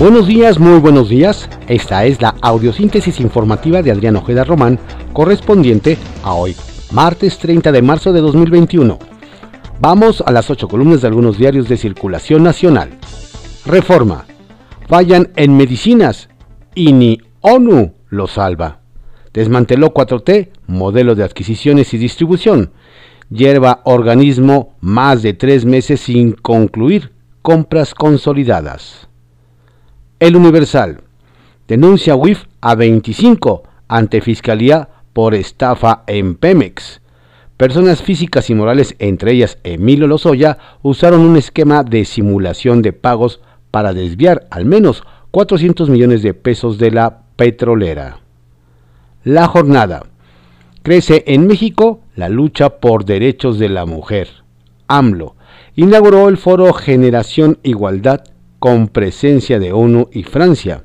Buenos días, muy buenos días. Esta es la audiosíntesis informativa de Adrián Ojeda Román, correspondiente a hoy, martes 30 de marzo de 2021. Vamos a las ocho columnas de algunos diarios de circulación nacional. Reforma. Fallan en medicinas y ni ONU lo salva. Desmanteló 4T, modelo de adquisiciones y distribución. Lleva organismo más de tres meses sin concluir compras consolidadas. El Universal. Denuncia WIF a 25 ante Fiscalía por estafa en Pemex. Personas físicas y morales, entre ellas Emilio Lozoya, usaron un esquema de simulación de pagos para desviar al menos 400 millones de pesos de la petrolera. La jornada. Crece en México la lucha por derechos de la mujer. AMLO inauguró el foro Generación Igualdad con presencia de ONU y Francia.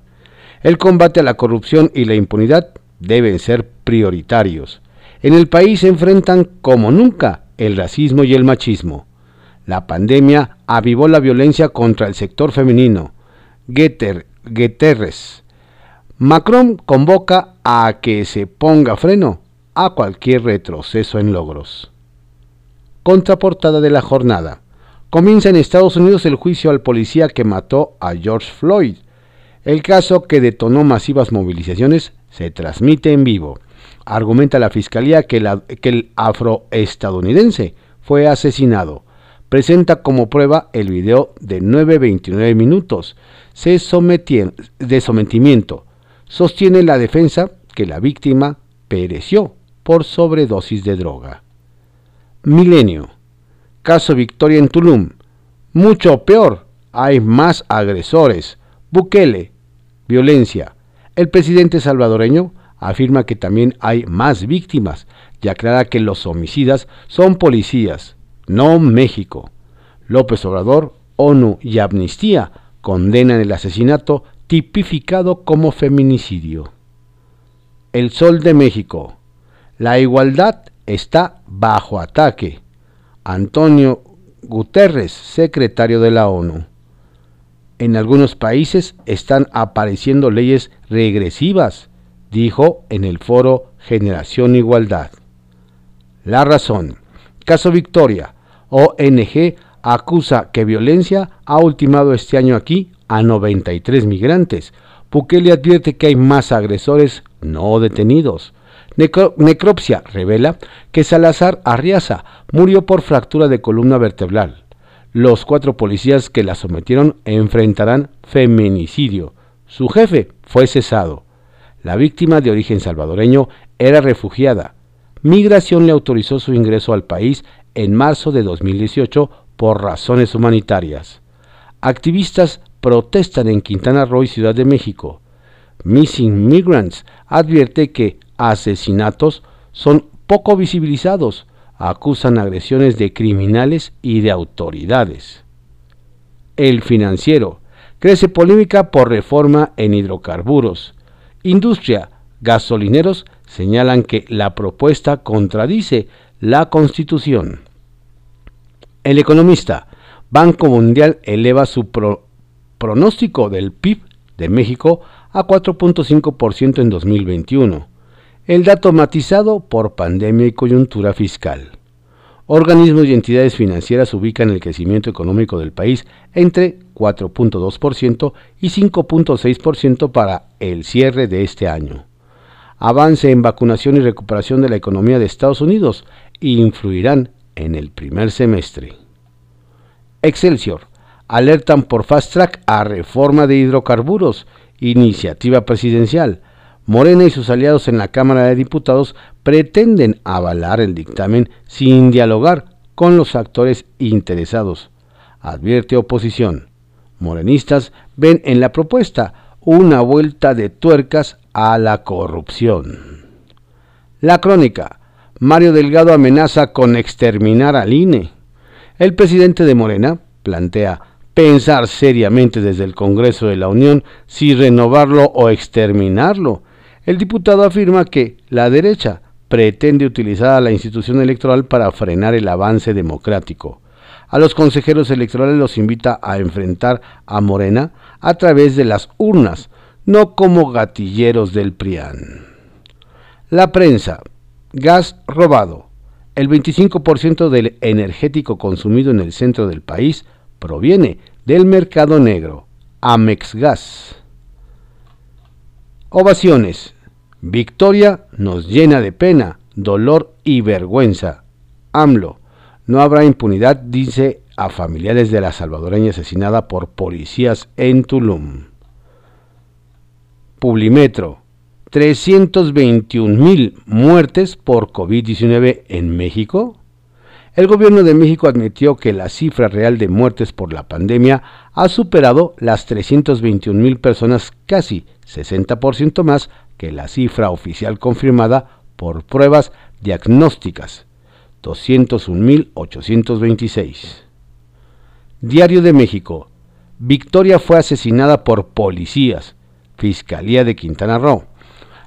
El combate a la corrupción y la impunidad deben ser prioritarios. En el país se enfrentan como nunca el racismo y el machismo. La pandemia avivó la violencia contra el sector femenino. Getter, Guterres. Macron convoca a que se ponga freno a cualquier retroceso en logros. Contraportada de la jornada. Comienza en Estados Unidos el juicio al policía que mató a George Floyd. El caso que detonó masivas movilizaciones se transmite en vivo. Argumenta la fiscalía que, el afroestadounidense fue asesinado. Presenta como prueba el video de 9.29 minutos de sometimiento. Sostiene la defensa que la víctima pereció por sobredosis de droga. Milenio. Caso Victoria en Tulum. Mucho peor, hay más agresores. Bukele. Violencia. El presidente salvadoreño afirma que también hay más víctimas y aclara que los homicidas son policías, no México. López Obrador, ONU y Amnistía condenan el asesinato tipificado como feminicidio. El Sol de México. La igualdad está bajo ataque. Antonio Guterres, secretario de la ONU. En algunos países están apareciendo leyes regresivas, dijo en el foro Generación Igualdad. La razón. Caso Victoria. ONG acusa que violencia ha ultimado este año aquí a 93 migrantes. Bukele advierte que hay más agresores no detenidos necropsia revela que Salazar Arriaza murió por fractura de columna vertebral. Los cuatro policías que la sometieron enfrentarán feminicidio. Su jefe fue cesado. La víctima de origen salvadoreño era refugiada. Migración le autorizó su ingreso al país en marzo de 2018 por razones humanitarias. Activistas protestan en Quintana Roo y Ciudad de México. Missing Migrants advierte que asesinatos son poco visibilizados, acusan agresiones de criminales y de autoridades. El financiero. Crece polémica por reforma en hidrocarburos. Industria. Gasolineros señalan que la propuesta contradice la Constitución. El economista. Banco Mundial eleva su pronóstico del PIB de México a 4.5% en 2021 el dato matizado por pandemia y coyuntura fiscal. Organismos y entidades financieras ubican el crecimiento económico del país entre 4.2% y 5.6% para el cierre de este año. Avance en vacunación y recuperación de la economía de Estados Unidos influirán en el primer semestre. Excelsior. Alertan por fast track a reforma de hidrocarburos, iniciativa presidencial Morena y sus aliados en la Cámara de Diputados pretenden avalar el dictamen sin dialogar con los actores interesados. Advierte oposición. Morenistas ven en la propuesta una vuelta de tuercas a la corrupción. La crónica. Mario Delgado amenaza con exterminar al INE. El presidente de Morena plantea pensar seriamente desde el Congreso de la Unión si renovarlo o exterminarlo el diputado afirma que la derecha pretende utilizar a la institución electoral para frenar el avance democrático. A los consejeros electorales los invita a enfrentar a Morena a través de las urnas, no como gatilleros del PRIAN. La prensa. Gas robado. El 25% del energético consumido en el centro del país proviene del mercado negro. Amex Gas. Ovaciones. Victoria nos llena de pena, dolor y vergüenza. AMLO. No habrá impunidad, dice a familiares de la salvadoreña asesinada por policías en Tulum. Publimetro. 321 mil muertes por COVID-19 en México. El gobierno de México admitió que la cifra real de muertes por la pandemia ha superado las 321 mil personas, casi 60% más que la cifra oficial confirmada por pruebas diagnósticas, 201.826. Diario de México. Victoria fue asesinada por policías. Fiscalía de Quintana Roo.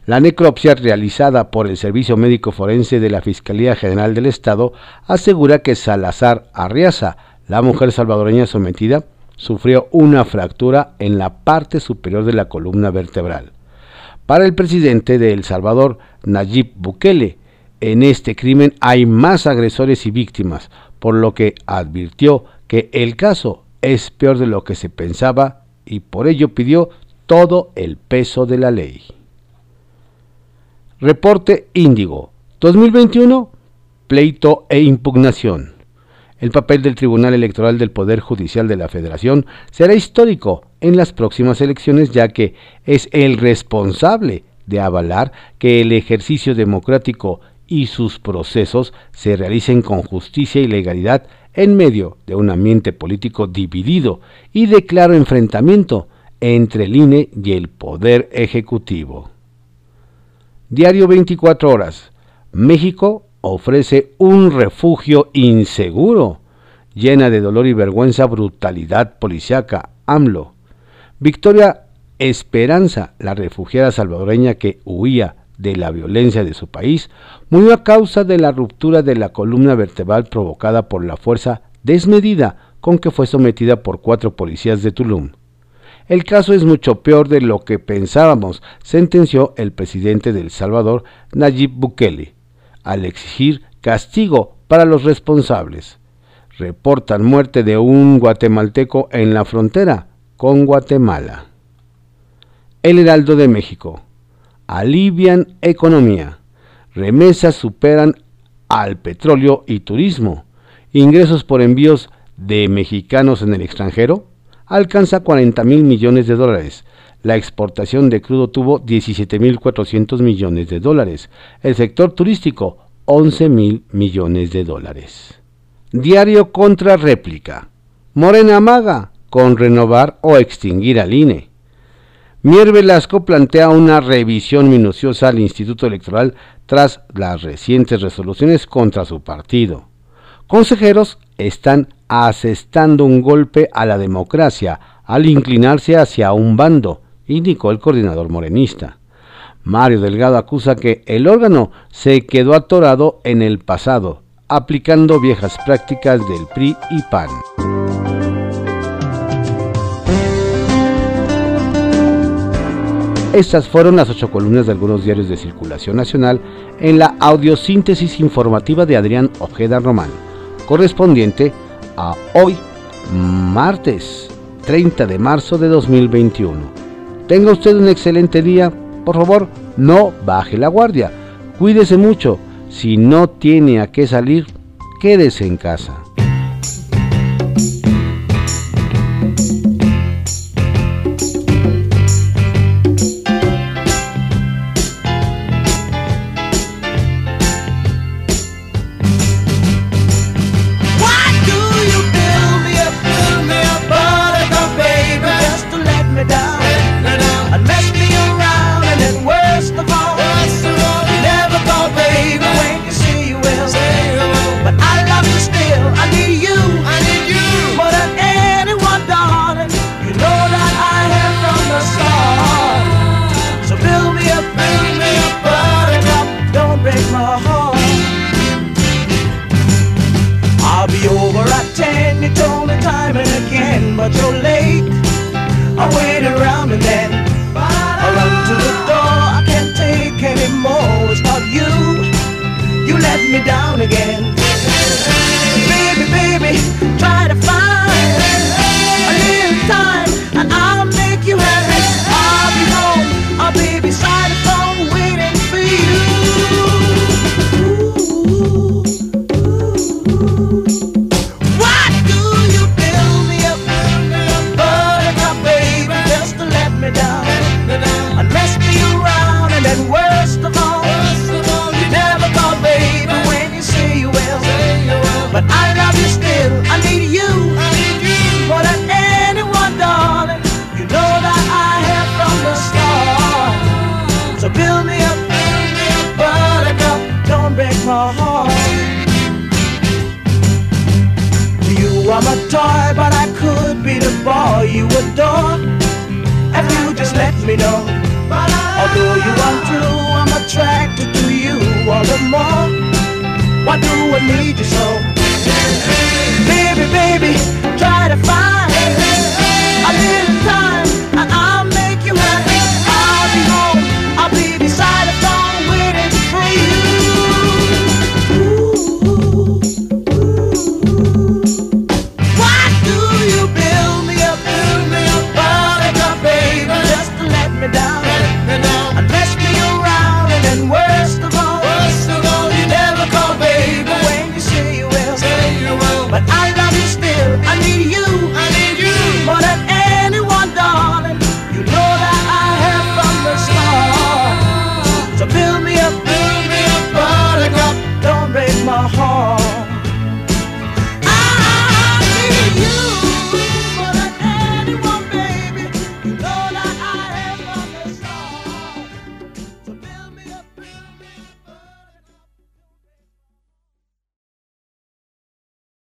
La necropsia realizada por el Servicio Médico Forense de la Fiscalía General del Estado asegura que Salazar Arriaza, la mujer salvadoreña sometida, sufrió una fractura en la parte superior de la columna vertebral. Para el presidente de El Salvador, Nayib Bukele, en este crimen hay más agresores y víctimas, por lo que advirtió que el caso es peor de lo que se pensaba y por ello pidió todo el peso de la ley. Reporte Índigo 2021, pleito e impugnación. El papel del Tribunal Electoral del Poder Judicial de la Federación será histórico en las próximas elecciones ya que es el responsable de avalar que el ejercicio democrático y sus procesos se realicen con justicia y legalidad en medio de un ambiente político dividido y de claro enfrentamiento entre el INE y el Poder Ejecutivo. Diario 24 horas. México ofrece un refugio inseguro, llena de dolor y vergüenza, brutalidad policiaca, AMLO. Victoria Esperanza, la refugiada salvadoreña que huía de la violencia de su país, murió a causa de la ruptura de la columna vertebral provocada por la fuerza desmedida con que fue sometida por cuatro policías de Tulum. El caso es mucho peor de lo que pensábamos, sentenció el presidente de El Salvador, Nayib Bukele, al exigir castigo para los responsables. Reportan muerte de un guatemalteco en la frontera con Guatemala. El Heraldo de México alivian economía. Remesas superan al petróleo y turismo. Ingresos por envíos de mexicanos en el extranjero alcanza 40 mil millones de dólares. La exportación de crudo tuvo 17 mil 400 millones de dólares. El sector turístico 11 mil millones de dólares. Diario contra réplica. Morena Maga con renovar o extinguir al INE. Mier Velasco plantea una revisión minuciosa al Instituto Electoral tras las recientes resoluciones contra su partido. Consejeros están asestando un golpe a la democracia al inclinarse hacia un bando, indicó el coordinador morenista. Mario Delgado acusa que el órgano se quedó atorado en el pasado, aplicando viejas prácticas del PRI y PAN. Estas fueron las ocho columnas de algunos diarios de circulación nacional en la audiosíntesis informativa de Adrián Ojeda Román, correspondiente a hoy, martes 30 de marzo de 2021. Tenga usted un excelente día. Por favor, no baje la guardia. Cuídese mucho. Si no tiene a qué salir, quédese en casa. at your late I wait around and then I run to the door. I can't take anymore without you. You let me down again. know. Although you want to, I'm attracted to you all the more. Why do I need you so? Baby, baby, try to find.